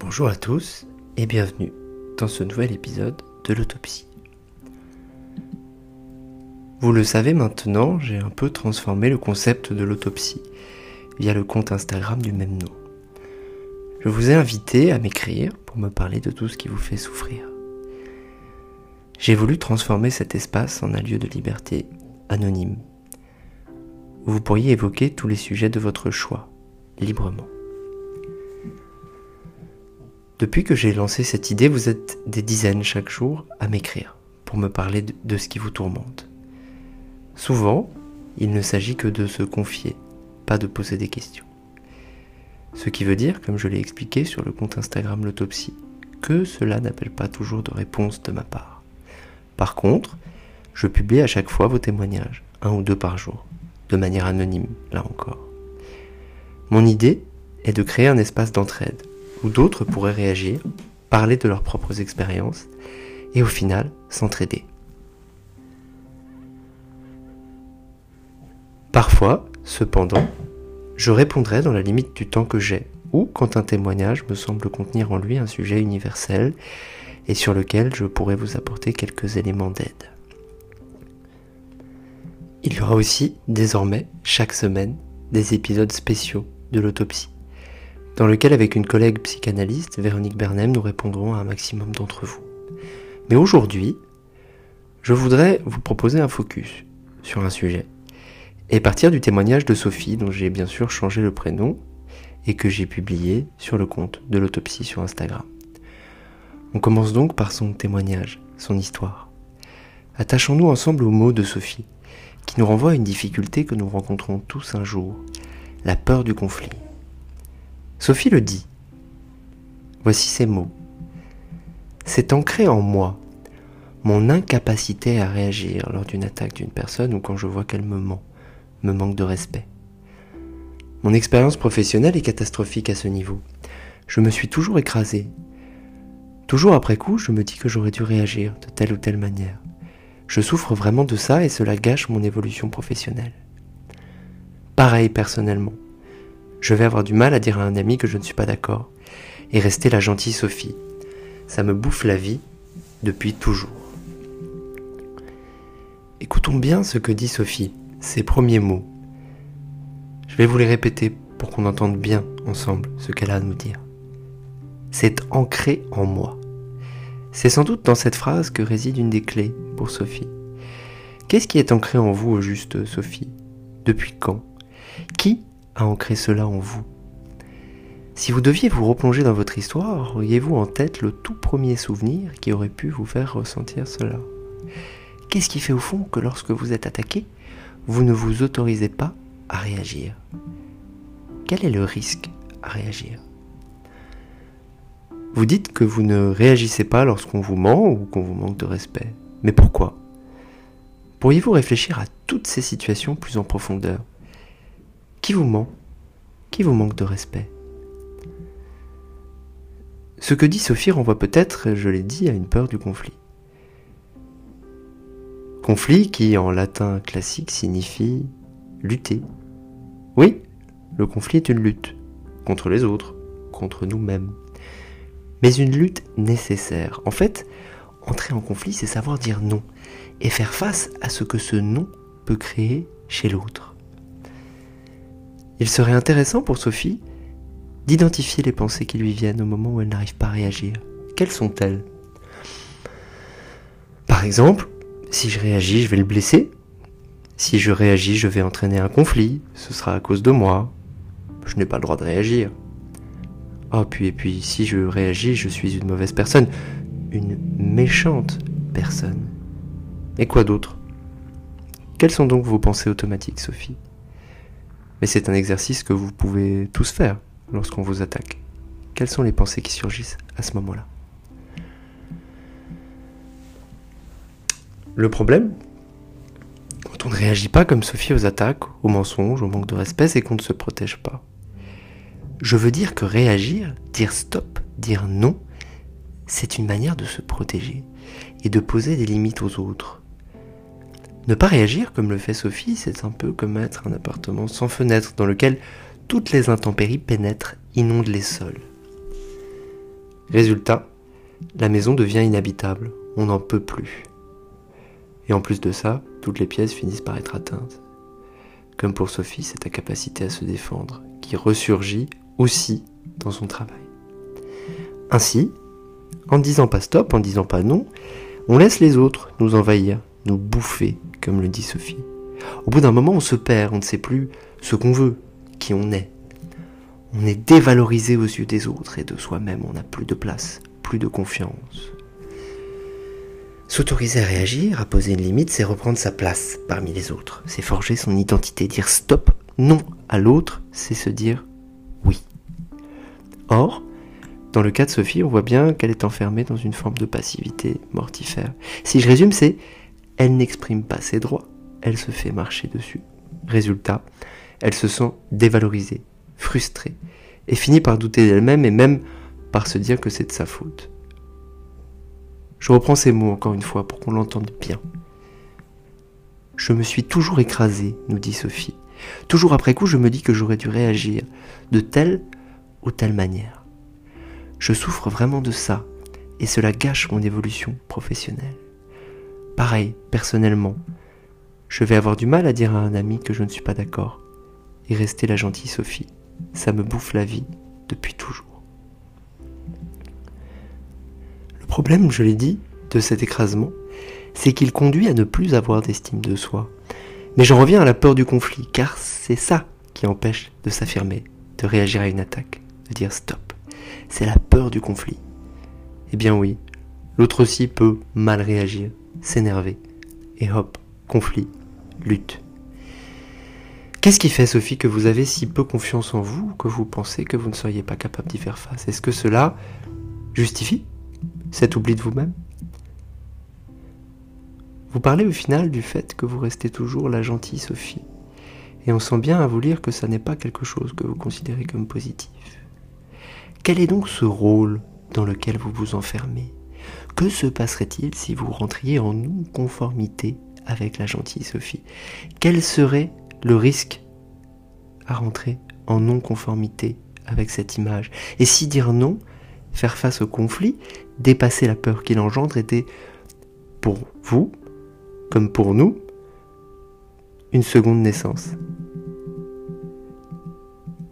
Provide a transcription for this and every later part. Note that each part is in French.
Bonjour à tous et bienvenue dans ce nouvel épisode de l'autopsie. Vous le savez maintenant, j'ai un peu transformé le concept de l'autopsie via le compte Instagram du même nom. Je vous ai invité à m'écrire pour me parler de tout ce qui vous fait souffrir. J'ai voulu transformer cet espace en un lieu de liberté anonyme, vous pourriez évoquer tous les sujets de votre choix, librement. Depuis que j'ai lancé cette idée, vous êtes des dizaines chaque jour à m'écrire pour me parler de ce qui vous tourmente. Souvent, il ne s'agit que de se confier, pas de poser des questions. Ce qui veut dire, comme je l'ai expliqué sur le compte Instagram L'autopsie, que cela n'appelle pas toujours de réponse de ma part. Par contre, je publie à chaque fois vos témoignages, un ou deux par jour, de manière anonyme, là encore. Mon idée est de créer un espace d'entraide où d'autres pourraient réagir, parler de leurs propres expériences et au final s'entraider. Parfois, cependant, je répondrai dans la limite du temps que j'ai, ou quand un témoignage me semble contenir en lui un sujet universel et sur lequel je pourrais vous apporter quelques éléments d'aide. Il y aura aussi, désormais, chaque semaine, des épisodes spéciaux de l'autopsie dans lequel avec une collègue psychanalyste, Véronique Bernem, nous répondrons à un maximum d'entre vous. Mais aujourd'hui, je voudrais vous proposer un focus sur un sujet, et partir du témoignage de Sophie, dont j'ai bien sûr changé le prénom, et que j'ai publié sur le compte de l'autopsie sur Instagram. On commence donc par son témoignage, son histoire. Attachons-nous ensemble aux mots de Sophie, qui nous renvoie à une difficulté que nous rencontrons tous un jour, la peur du conflit. Sophie le dit. Voici ces mots. C'est ancré en moi, mon incapacité à réagir lors d'une attaque d'une personne ou quand je vois qu'elle me ment, me manque de respect. Mon expérience professionnelle est catastrophique à ce niveau. Je me suis toujours écrasé. Toujours après coup, je me dis que j'aurais dû réagir de telle ou telle manière. Je souffre vraiment de ça et cela gâche mon évolution professionnelle. Pareil personnellement. Je vais avoir du mal à dire à un ami que je ne suis pas d'accord et rester la gentille Sophie. Ça me bouffe la vie depuis toujours. Écoutons bien ce que dit Sophie, ses premiers mots. Je vais vous les répéter pour qu'on entende bien ensemble ce qu'elle a à nous dire. C'est ancré en moi. C'est sans doute dans cette phrase que réside une des clés pour Sophie. Qu'est-ce qui est ancré en vous au juste, Sophie? Depuis quand? Qui a ancré cela en vous. Si vous deviez vous replonger dans votre histoire, auriez-vous en tête le tout premier souvenir qui aurait pu vous faire ressentir cela? Qu'est-ce qui fait au fond que lorsque vous êtes attaqué, vous ne vous autorisez pas à réagir? Quel est le risque à réagir? Vous dites que vous ne réagissez pas lorsqu'on vous ment ou qu'on vous manque de respect. Mais pourquoi? Pourriez-vous réfléchir à toutes ces situations plus en profondeur? Qui vous ment Qui vous manque de respect? Ce que dit Sophie renvoie peut-être, je l'ai dit, à une peur du conflit. Conflit qui, en latin classique, signifie lutter. Oui, le conflit est une lutte, contre les autres, contre nous-mêmes. Mais une lutte nécessaire. En fait, entrer en conflit, c'est savoir dire non et faire face à ce que ce non peut créer chez l'autre. Il serait intéressant pour Sophie d'identifier les pensées qui lui viennent au moment où elle n'arrive pas à réagir. Quelles sont-elles? Par exemple, si je réagis, je vais le blesser. Si je réagis, je vais entraîner un conflit. Ce sera à cause de moi. Je n'ai pas le droit de réagir. Oh, puis et puis, si je réagis, je suis une mauvaise personne. Une méchante personne. Et quoi d'autre? Quelles sont donc vos pensées automatiques, Sophie? Mais c'est un exercice que vous pouvez tous faire lorsqu'on vous attaque. Quelles sont les pensées qui surgissent à ce moment-là? Le problème, quand on ne réagit pas comme Sophie aux attaques, aux mensonges, au manque de respect, c'est qu'on ne se protège pas. Je veux dire que réagir, dire stop, dire non, c'est une manière de se protéger et de poser des limites aux autres. Ne pas réagir comme le fait Sophie, c'est un peu comme être un appartement sans fenêtre dans lequel toutes les intempéries pénètrent, inondent les sols. Résultat, la maison devient inhabitable, on n'en peut plus. Et en plus de ça, toutes les pièces finissent par être atteintes. Comme pour Sophie, c'est ta capacité à se défendre qui ressurgit aussi dans son travail. Ainsi, en disant pas stop, en disant pas non, on laisse les autres nous envahir, nous bouffer, comme le dit Sophie. Au bout d'un moment, on se perd, on ne sait plus ce qu'on veut, qui on est. On est dévalorisé aux yeux des autres et de soi-même, on n'a plus de place, plus de confiance. S'autoriser à réagir, à poser une limite, c'est reprendre sa place parmi les autres. C'est forger son identité, dire stop, non à l'autre, c'est se dire oui. Or, dans le cas de Sophie, on voit bien qu'elle est enfermée dans une forme de passivité mortifère. Si je résume, c'est elle n'exprime pas ses droits, elle se fait marcher dessus. Résultat, elle se sent dévalorisée, frustrée, et finit par douter d'elle-même et même par se dire que c'est de sa faute. Je reprends ces mots encore une fois pour qu'on l'entende bien. Je me suis toujours écrasée, nous dit Sophie. Toujours après coup, je me dis que j'aurais dû réagir de telle ou telle manière. Je souffre vraiment de ça, et cela gâche mon évolution professionnelle. Pareil, personnellement, je vais avoir du mal à dire à un ami que je ne suis pas d'accord, et rester la gentille Sophie. Ça me bouffe la vie depuis toujours. Le problème, je l'ai dit, de cet écrasement, c'est qu'il conduit à ne plus avoir d'estime de soi. Mais j'en reviens à la peur du conflit, car c'est ça qui empêche de s'affirmer, de réagir à une attaque, de dire stop. C'est la peur du conflit. Eh bien oui, l'autre aussi peut mal réagir, s'énerver, et hop, conflit, lutte. Qu'est-ce qui fait, Sophie, que vous avez si peu confiance en vous, que vous pensez que vous ne seriez pas capable d'y faire face? Est-ce que cela justifie cet oubli de vous-même? Vous parlez au final du fait que vous restez toujours la gentille Sophie. Et on sent bien à vous lire que ça n'est pas quelque chose que vous considérez comme positif. Quel est donc ce rôle dans lequel vous vous enfermez? Que se passerait-il si vous rentriez en non-conformité avec la gentille Sophie? Quel serait le risque à rentrer en non-conformité avec cette image? Et si dire non, faire face au conflit, dépasser la peur qu'il engendre était pour vous, comme pour nous, une seconde naissance?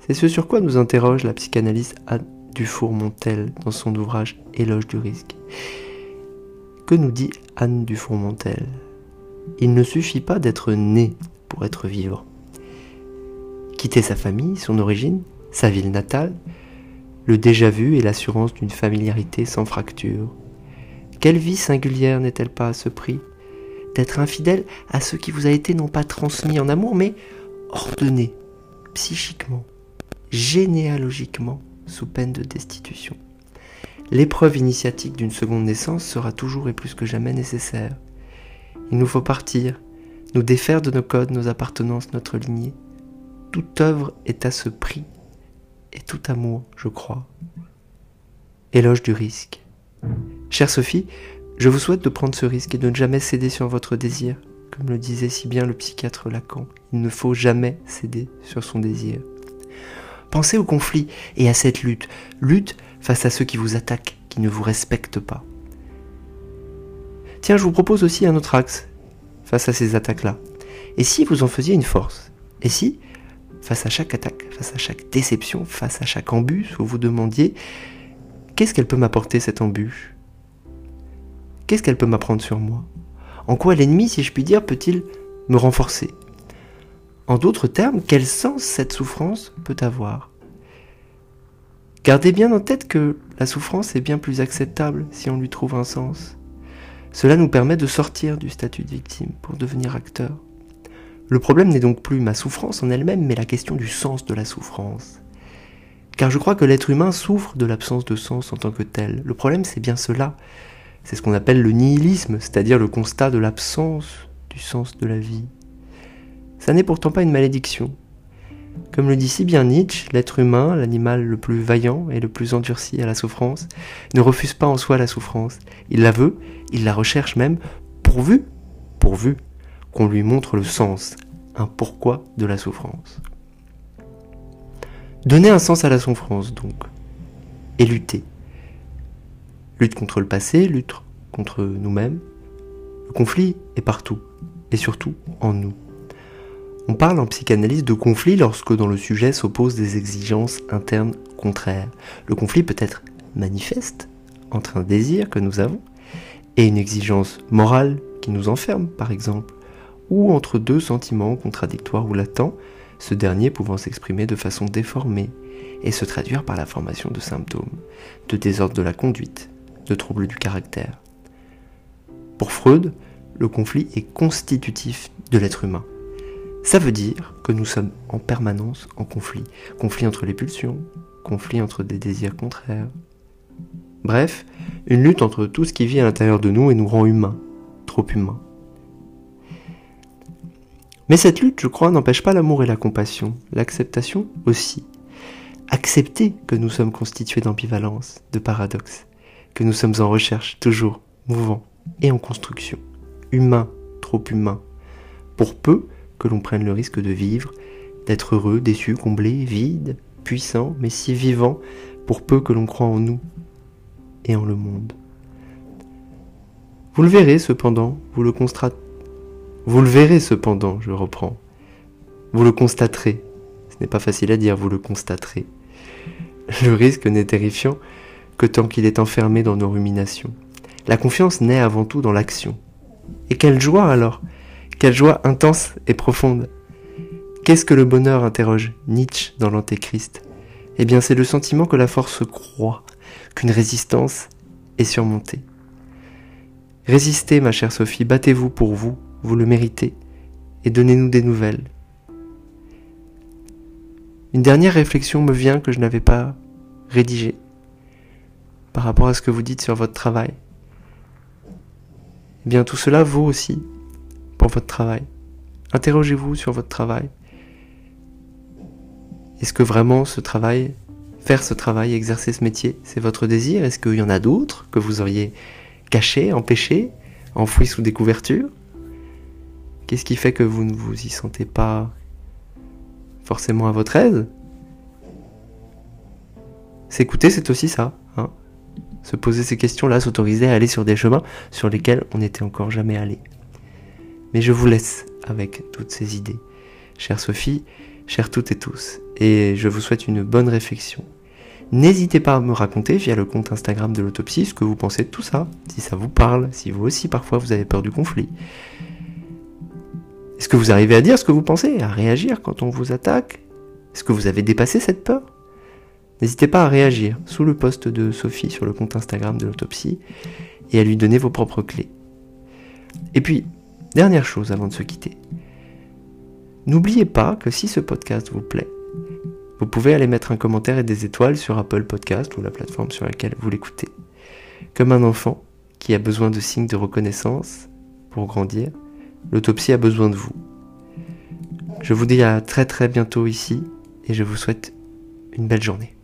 C'est ce sur quoi nous interroge la psychanalyste Anne Dufour-Montel dans son ouvrage Éloge du risque. Que nous dit Anne Dufour-Montel Il ne suffit pas d'être né pour être vivant. Quitter sa famille, son origine, sa ville natale, le déjà-vu et l'assurance d'une familiarité sans fracture. Quelle vie singulière n'est-elle pas à ce prix? D'être infidèle à ce qui vous a été non pas transmis en amour, mais ordonné, psychiquement, généalogiquement, sous peine de destitution. L'épreuve initiatique d'une seconde naissance sera toujours et plus que jamais nécessaire. Il nous faut partir, nous défaire de nos codes, nos appartenances, notre lignée. Toute œuvre est à ce prix, et tout amour, je crois. Éloge du risque. Chère Sophie, je vous souhaite de prendre ce risque et de ne jamais céder sur votre désir. Comme le disait si bien le psychiatre Lacan, il ne faut jamais céder sur son désir. Pensez au conflit et à cette lutte. Lutte face à ceux qui vous attaquent, qui ne vous respectent pas. Tiens, je vous propose aussi un autre axe face à ces attaques-là. Et si vous en faisiez une force? Et si, face à chaque attaque, face à chaque déception, face à chaque embûche, vous vous demandiez qu'est-ce qu'elle peut m'apporter cette embûche? Qu'est-ce qu'elle peut m'apprendre sur moi? En quoi l'ennemi, si je puis dire, peut-il me renforcer? En d'autres termes, quel sens cette souffrance peut avoir? Gardez bien en tête que la souffrance est bien plus acceptable si on lui trouve un sens. Cela nous permet de sortir du statut de victime pour devenir acteur. Le problème n'est donc plus ma souffrance en elle-même, mais la question du sens de la souffrance. Car je crois que l'être humain souffre de l'absence de sens en tant que tel. Le problème, c'est bien cela. C'est ce qu'on appelle le nihilisme, c'est-à-dire le constat de l'absence du sens de la vie. Ça n'est pourtant pas une malédiction. Comme le dit si bien Nietzsche, l'être humain, l'animal le plus vaillant et le plus endurci à la souffrance, ne refuse pas en soi la souffrance. Il la veut, il la recherche même, pourvu, pourvu qu'on lui montre le sens, un pourquoi de la souffrance. Donner un sens à la souffrance, donc, et lutter. Lutte contre le passé, lutte contre nous-mêmes. Le conflit est partout, et surtout en nous. On parle en psychanalyse de conflit lorsque dans le sujet s'opposent des exigences internes contraires. Le conflit peut être manifeste entre un désir que nous avons et une exigence morale qui nous enferme, par exemple, ou entre deux sentiments contradictoires ou latents, ce dernier pouvant s'exprimer de façon déformée et se traduire par la formation de symptômes, de désordre de la conduite, de troubles du caractère. Pour Freud, le conflit est constitutif de l'être humain. Ça veut dire que nous sommes en permanence en conflit. Conflit entre les pulsions, conflit entre des désirs contraires. Bref, une lutte entre tout ce qui vit à l'intérieur de nous et nous rend humains, trop humains. Mais cette lutte, je crois, n'empêche pas l'amour et la compassion, l'acceptation aussi. Accepter que nous sommes constitués d'ambivalence, de paradoxes, que nous sommes en recherche, toujours mouvant et en construction, humain, trop humain, pour peu que l'on prenne le risque de vivre, d'être heureux, déçu, comblé, vide, puissant, mais si vivant, pour peu que l'on croit en nous et en le monde. Vous le verrez cependant, vous le constaterez vous le verrez cependant, je reprends. Vous le constaterez. Ce n'est pas facile à dire, vous le constaterez. Le risque n'est terrifiant que tant qu'il est enfermé dans nos ruminations. La confiance naît avant tout dans l'action. Et quelle joie alors Quelle joie intense et profonde Qu'est-ce que le bonheur interroge Nietzsche dans l'Antéchrist Eh bien c'est le sentiment que la force croît, qu'une résistance est surmontée. Résistez ma chère Sophie, battez-vous pour vous, vous le méritez, et donnez-nous des nouvelles. Une dernière réflexion me vient que je n'avais pas rédigée par rapport à ce que vous dites sur votre travail. Eh bien, tout cela vaut aussi pour votre travail. Interrogez-vous sur votre travail. Est-ce que vraiment ce travail, faire ce travail, exercer ce métier, c'est votre désir? Est-ce qu'il y en a d'autres que vous auriez cachés, empêchés, enfouis sous des couvertures? Qu'est-ce qui fait que vous ne vous y sentez pas forcément à votre aise? S'écouter, c'est aussi ça. Hein Se poser ces questions-là, s'autoriser à aller sur des chemins sur lesquels on n'était encore jamais allé. Mais je vous laisse avec toutes ces idées. Chère Sophie, chère toutes et tous, et je vous souhaite une bonne réflexion. N'hésitez pas à me raconter via le compte Instagram de l'autopsie ce que vous pensez de tout ça, si ça vous parle, si vous aussi parfois vous avez peur du conflit. Est-ce que vous arrivez à dire ce que vous pensez, à réagir quand on vous attaque? Est-ce que vous avez dépassé cette peur? N'hésitez pas à réagir sous le post de Sophie sur le compte Instagram de l'autopsie et à lui donner vos propres clés. Et puis, dernière chose avant de se quitter. N'oubliez pas que si ce podcast vous plaît, vous pouvez aller mettre un commentaire et des étoiles sur Apple Podcast ou la plateforme sur laquelle vous l'écoutez. Comme un enfant qui a besoin de signes de reconnaissance pour grandir, L'autopsie a besoin de vous. Je vous dis à très très bientôt ici et je vous souhaite une belle journée.